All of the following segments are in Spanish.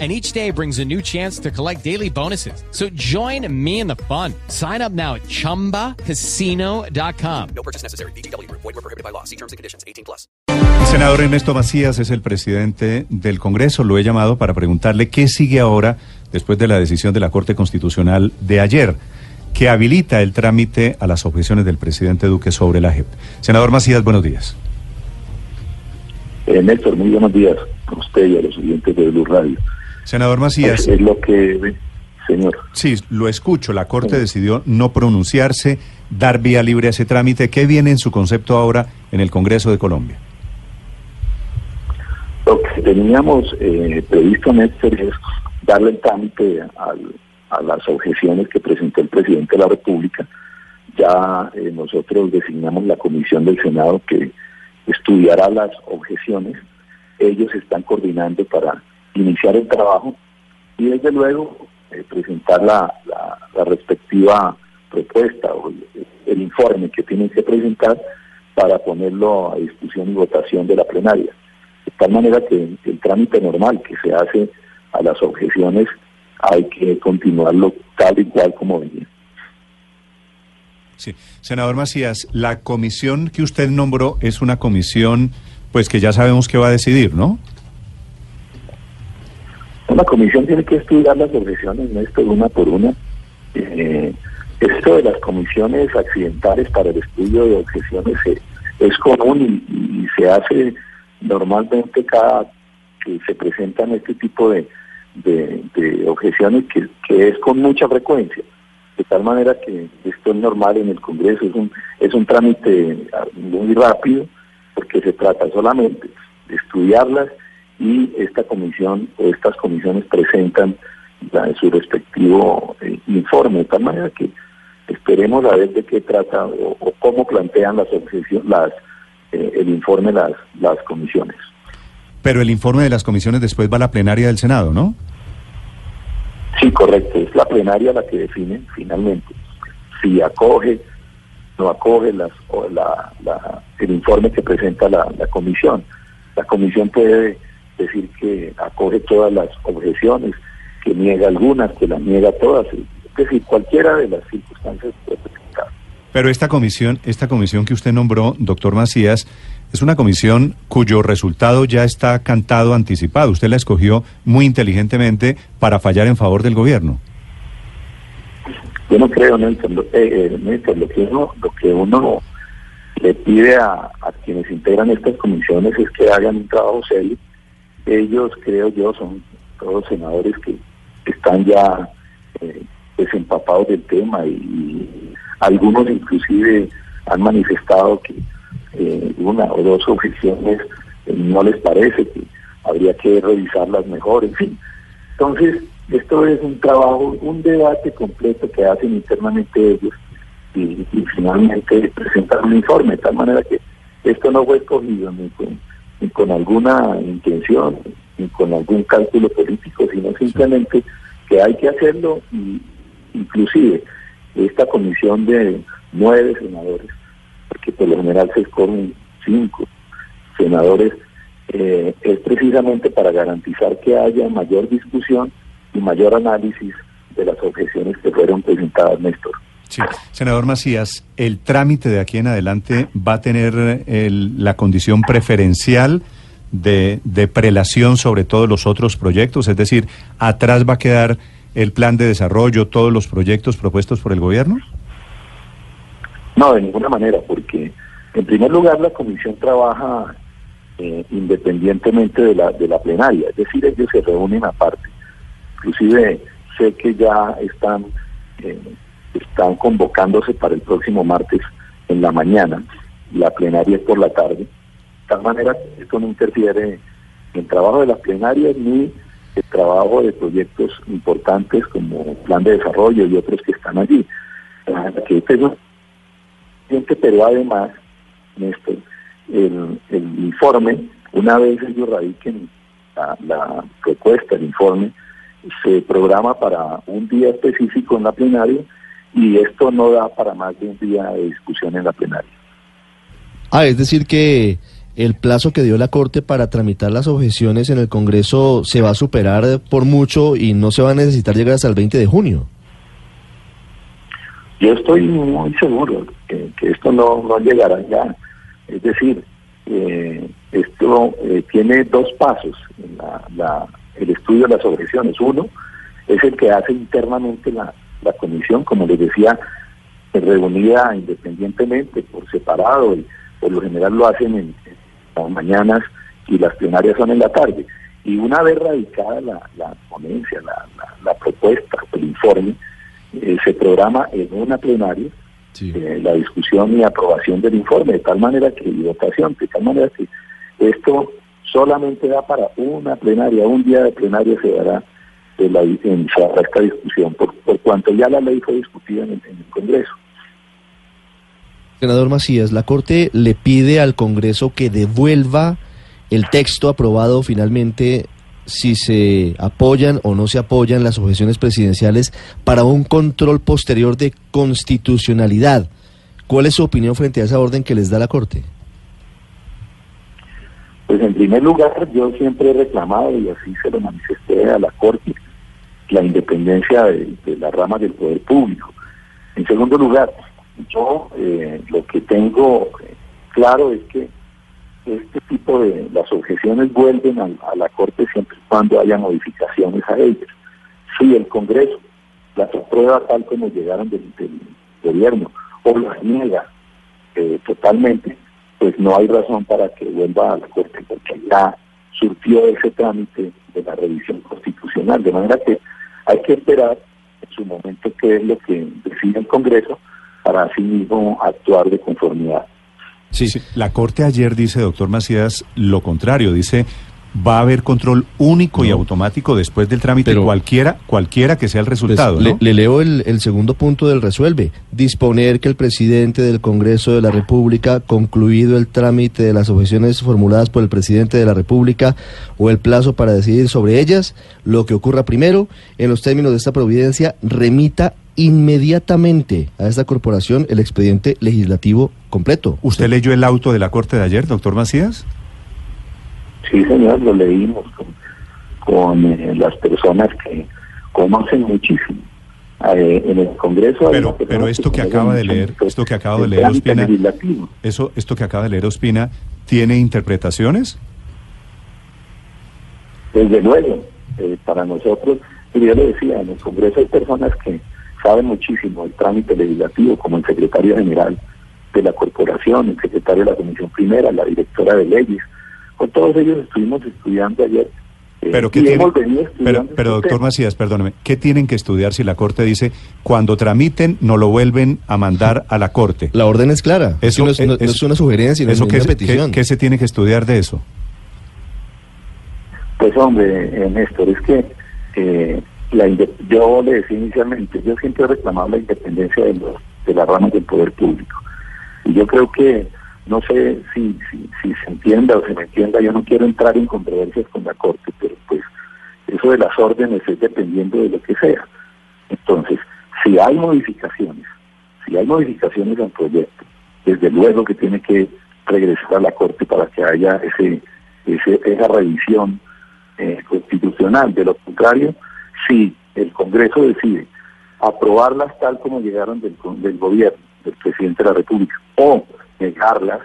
and each day brings a new chance to collect daily bonuses. So join me in the fun. Sign up now at ChumbaCasino.com. No purchase necessary. BGW. Void were prohibited by law. See terms and conditions. 18 plus. El senador Ernesto Macías es el presidente del Congreso. Lo he llamado para preguntarle qué sigue ahora después de la decisión de la Corte Constitucional de ayer que habilita el trámite a las objeciones del presidente Duque sobre la JEP. Senador Macías, buenos días. Eh, Néstor, muy buenos días a usted y a los oyentes de Blue Radio. Senador Macías. Es lo que, señor. Sí, lo escucho. La Corte decidió no pronunciarse, dar vía libre a ese trámite. ¿Qué viene en su concepto ahora en el Congreso de Colombia? Lo que teníamos eh, previsto, Néstor, es darle el trámite a las objeciones que presentó el presidente de la República. Ya eh, nosotros designamos la comisión del Senado que estudiará las objeciones. Ellos están coordinando para iniciar el trabajo y desde luego eh, presentar la, la, respectiva propuesta o el, informe que tienen que presentar para ponerlo a discusión y votación de la plenaria. De tal manera que el trámite normal que se hace a las objeciones hay que continuarlo tal y cual como venía. Sí, senador Macías, la comisión que usted nombró es una comisión, pues que ya sabemos que va a decidir, ¿no? La comisión tiene que estudiar las objeciones, esto una por una. Eh, esto de las comisiones accidentales para el estudio de objeciones es común y, se hace normalmente cada que se presentan este tipo de, objeciones que, es con mucha frecuencia. De tal manera que esto es normal en el Congreso, es un, es un trámite muy rápido porque se trata solamente de estudiarlas y esta comisión o estas comisiones presentan su respectivo eh, informe, de tal manera que esperemos a ver de qué trata o, cómo plantean las, las eh, el informe las, las comisiones. Pero el informe de las comisiones después va a la plenaria del Senado, ¿no? Sí, correcto. Es la plenaria la que define finalmente si acoge, no acoge las, o la, el informe que presenta la, la comisión. La comisión puede decir que acoge todas las objeciones, que niega algunas, que las niega todas, es decir, cualquiera de las circunstancias puede presentar. Pero esta comisión, esta comisión que usted nombró, doctor Macías, es una comisión cuyo resultado ya está cantado, anticipado. Usted la escogió muy inteligentemente para fallar en favor del gobierno. Yo no creo, Nelson, eh, eh lo que uno, lo que uno le pide a, a quienes integran estas comisiones es que hagan un trabajo serio ellos, creo yo, son todos senadores que están ya eh, desempapados del tema y, algunos inclusive han manifestado que eh, una o dos objeciones eh, no les parece, que habría que revisarlas mejor, en fin. Entonces, esto es un trabajo, un debate completo que hacen internamente ellos y, finalmente presentan un informe, de tal manera que esto no fue escogido ni con ni con alguna intención, ni con algún cálculo político, sino simplemente que hay que hacerlo y inclusive esta comisión de nueve senadores, porque por lo general se escogen cinco senadores, eh, es precisamente para garantizar que haya mayor discusión y mayor análisis de las objeciones que fueron presentadas, Néstor. Sí. Senador Macías, ¿el trámite de aquí en adelante va a tener la condición preferencial de, prelación sobre todos los otros proyectos? Es decir, ¿atrás va a quedar el plan de desarrollo, todos los proyectos propuestos por el gobierno? No, de ninguna manera, porque en primer lugar la comisión trabaja eh, independientemente de la, de la plenaria, es decir, ellos se reúnen aparte. Inclusive sé que ya están eh, están convocándose para el próximo martes en la mañana, la plenaria es por la tarde, de tal manera que esto no interfiere en el trabajo de las plenarias ni el trabajo de proyectos importantes como plan de desarrollo y otros que están allí. Que este pero además, Néstor, el, informe, una vez ellos radiquen la, la propuesta, el informe, se programa para un día específico en la plenaria y esto no da para más de un día de discusión en la plenaria. Ah, es decir que el plazo que dio la Corte para tramitar las objeciones en el Congreso se va a superar por mucho y no se va a necesitar llegar hasta el 20 de junio. Yo estoy muy seguro que, esto no, no, llegará ya. Es decir, eh, esto eh, tiene dos pasos, la, el estudio de las objeciones. Uno es el que hace internamente la, la comisión, como les decía, reunida independientemente, por separado, y por lo general lo hacen en, las mañanas y las plenarias son en la tarde. Y una vez radicada la, ponencia, la, propuesta, el informe, eh, se programa en una plenaria eh, la discusión y aprobación del informe, de tal manera que, y votación, de tal manera que esto solamente da para una plenaria, un día de plenaria se dará de la, en, esta discusión, por, cuanto ya la ley fue discutida en el Congreso. Senador Macías, la Corte le pide al Congreso que devuelva el texto aprobado finalmente si se apoyan o no se apoyan las objeciones presidenciales para un control posterior de constitucionalidad. ¿Cuál es su opinión frente a esa orden que les da la Corte? Pues en primer lugar, yo siempre he reclamado, y así se lo manifesté a la Corte, la independencia de, de las ramas del poder público. En segundo lugar, yo eh, lo que tengo claro es que este tipo de las objeciones vuelven a, la Corte siempre y cuando haya modificaciones a ellas. Si el Congreso las aprueba tal como llegaron del, gobierno o las niega eh, totalmente, pues no hay razón para que vuelva a la Corte porque ya surtió ese trámite de la revisión constitucional. De manera que hay que esperar en su momento qué es lo que decide el Congreso para así mismo actuar de conformidad. Sí, sí, la Corte ayer dice, doctor Macías, lo contrario, dice va a haber control único y automático después del trámite cualquiera cualquiera que sea el pues, resultado. le, leo el, el, segundo punto del resuelve. Disponer que el presidente del Congreso de la República, concluido el trámite de las objeciones formuladas por el presidente de la República o el plazo para decidir sobre ellas, lo que ocurra primero, en los términos de esta providencia, remita inmediatamente a esta corporación el expediente legislativo completo. ¿Usted leyó el auto de la Corte de ayer, doctor Macías? Sí, señor, lo leímos con, eh, las personas que conocen muchísimo. Eh, en el Congreso. Pero, pero esto que, acaba de leer, esto que acaba de leer Ospina, eso, esto que acaba de leer Ospina, ¿tiene interpretaciones? Desde luego, eh, para nosotros, yo le decía, en el Congreso hay personas que sabe muchísimo el trámite legislativo, como el secretario general de la corporación, el secretario de la Comisión Primera, la directora de leyes. Con todos ellos estuvimos estudiando ayer. Eh, pero, ¿qué pero, pero doctor Macías, perdóneme, ¿qué tienen que estudiar si la Corte dice cuando tramiten no lo vuelven a mandar a la Corte? La orden es clara. Eso no es, una sugerencia, sino una petición. ¿qué, se tiene que estudiar de eso? Pues hombre, eh, Néstor, es que eh, yo le decía inicialmente, yo siempre he reclamado la independencia de, los, de las ramas del poder público. Y yo creo que, no sé si, si, se entienda o se me entienda, yo no quiero entrar en controversias con la Corte, pero pues eso de las órdenes es dependiendo de lo que sea. Entonces, si hay modificaciones, si hay modificaciones al proyecto, desde luego que tiene que regresar a la Corte para que haya ese, ese esa revisión eh, constitucional. De lo contrario, si el Congreso decide aprobarlas tal como llegaron del, del gobierno, del presidente de la República, o negarlas,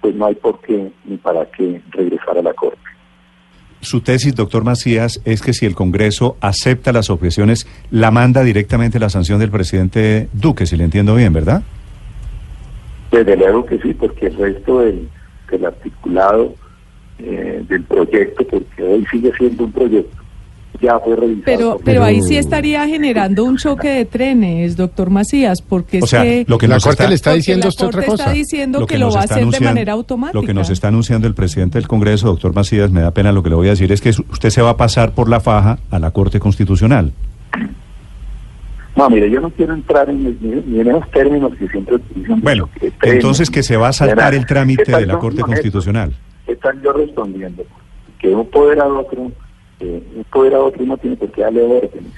pues no hay por qué ni para qué regresar a la Corte. Su tesis, doctor Macías, es que si el Congreso acepta las objeciones, la manda directamente la sanción del presidente Duque, si le entiendo bien, ¿verdad? Desde luego que sí, porque el resto del, articulado eh, del proyecto, porque hoy sigue siendo un proyecto, ya fue revisado. Pero, pero ahí sí estaría generando un choque de trenes, doctor Macías, porque es que, lo que la Corte le está diciendo es otra cosa. está diciendo que, lo va a hacer de manera automática. Lo que nos está anunciando el presidente del Congreso, doctor Macías, me da pena lo que le voy a decir, es que usted se va a pasar por la faja a la Corte Constitucional. No, mire, yo no quiero entrar en, en esos términos que siempre utilizan. Bueno, entonces que se va a saltar el trámite de la Corte Constitucional. Están yo respondiendo? Que un poder a otro, eh, un poder a otro no tiene por qué darle órdenes.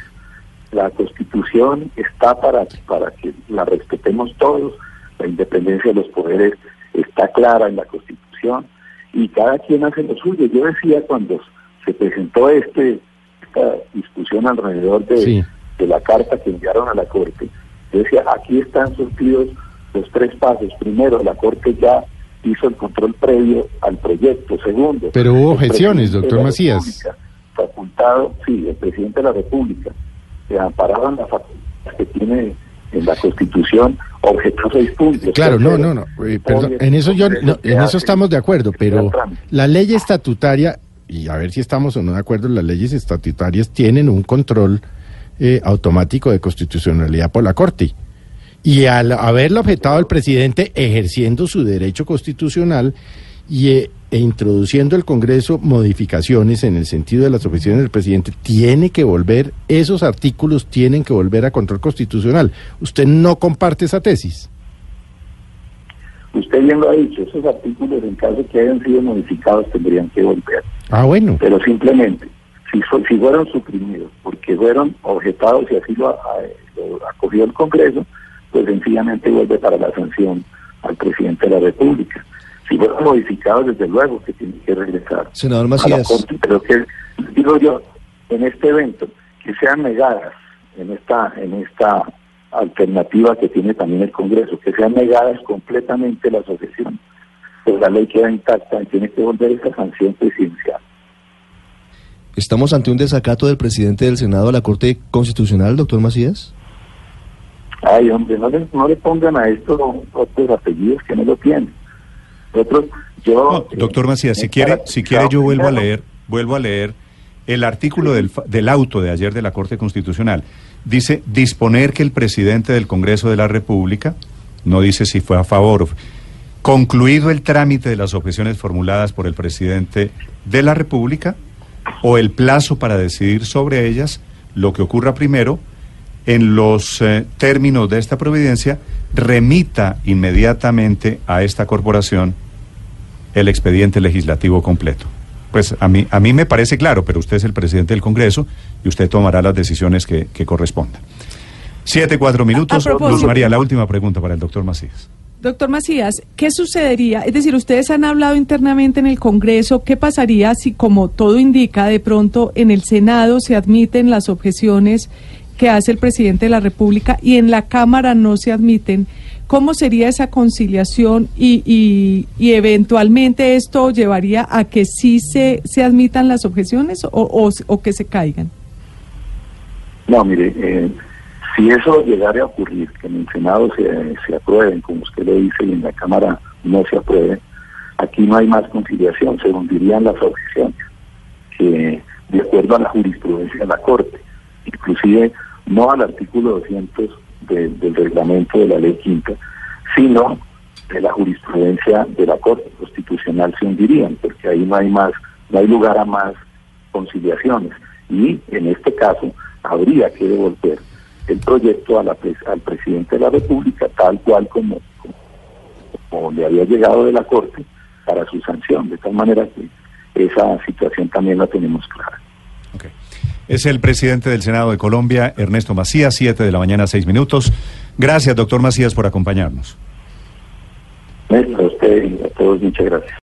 La Constitución está para, para que la respetemos todos, la independencia de los poderes está clara en la Constitución y cada quien hace lo suyo. Yo decía cuando se presentó este esta discusión alrededor de, de la carta que enviaron a la Corte, yo decía, aquí están surtidos los tres pasos. Primero, la Corte ya hizo el control previo al proyecto. Segundo, pero hubo objeciones, doctor Macías. Facultado, sí, el presidente de la República, se amparaban las facultades que tiene en la Constitución objetó seis puntos. Claro, no, no, no, eh, perdón, en eso yo, en eso estamos de acuerdo, pero la ley estatutaria y a ver si estamos o no de acuerdo, las leyes estatutarias tienen un control eh, automático de constitucionalidad por la Corte. Y al haberlo objetado el presidente ejerciendo su derecho constitucional y, eh, e introduciendo el Congreso modificaciones en el sentido de las objeciones del presidente, tiene que volver, esos artículos tienen que volver a control constitucional. ¿Usted no comparte esa tesis? Usted bien lo ha dicho, esos artículos en caso que hayan sido modificados tendrían que volver. Ah, bueno. Pero simplemente, si, si fueron suprimidos porque fueron objetados y así lo, acogió el Congreso, pues sencillamente vuelve para la sanción al presidente de la República. Si fueron modificados, desde luego que tiene que regresar. Senador Macías. pero que, digo yo, en este evento, que sean negadas en esta, en esta alternativa que tiene también el Congreso, que sean negadas completamente las objeciones. Pues la ley queda intacta y tiene que volver esa sanción presidencial. ¿Estamos ante un desacato del presidente del Senado a la Corte Constitucional, doctor Macías? Ay, hombre, no le, no le pongan a esto otros apellidos que no lo tienen. Yo, doctor Macías, si quiere, si quiere yo vuelvo a leer, vuelvo a leer el artículo del, del auto de ayer de la Corte Constitucional. Dice disponer que el presidente del Congreso de la República, no dice si fue a favor, concluido el trámite de las objeciones formuladas por el presidente de la República o el plazo para decidir sobre ellas, lo que ocurra primero, en los eh, términos de esta providencia, remita inmediatamente a esta corporación el expediente legislativo completo. Pues a mí, a mí me parece claro, pero usted es el presidente del Congreso y usted tomará las decisiones que, correspondan. Siete, cuatro minutos. Luz María, la última pregunta para el doctor Macías. Doctor Macías, ¿qué sucedería? Es decir, ustedes han hablado internamente en el Congreso, ¿qué pasaría si, como todo indica, de pronto en el Senado se admiten las objeciones que hace el presidente de la República y en la Cámara no se admiten? ¿Cómo sería esa conciliación y, y, eventualmente esto llevaría a que sí se, se admitan las objeciones o, o, que se caigan? No, mire, eh, si eso llegara a ocurrir, que en el Senado se, se aprueben, como usted lo dice, y en la Cámara no se apruebe, aquí no hay más conciliación, se hundirían las objeciones, que de acuerdo a la jurisprudencia de la Corte, inclusive no al artículo 200 del reglamento de la ley quinta, sino de la jurisprudencia de la Corte Constitucional se hundirían, porque ahí no hay más, no hay lugar a más conciliaciones. Y en este caso habría que devolver el proyecto al presidente de la República tal cual como, como, le había llegado de la Corte para su sanción, de tal manera que esa situación también la tenemos clara. Es el presidente del Senado de Colombia, Ernesto Macías, 7 de la mañana, 6 minutos. Gracias, doctor Macías, por acompañarnos. A usted y a todos, muchas gracias.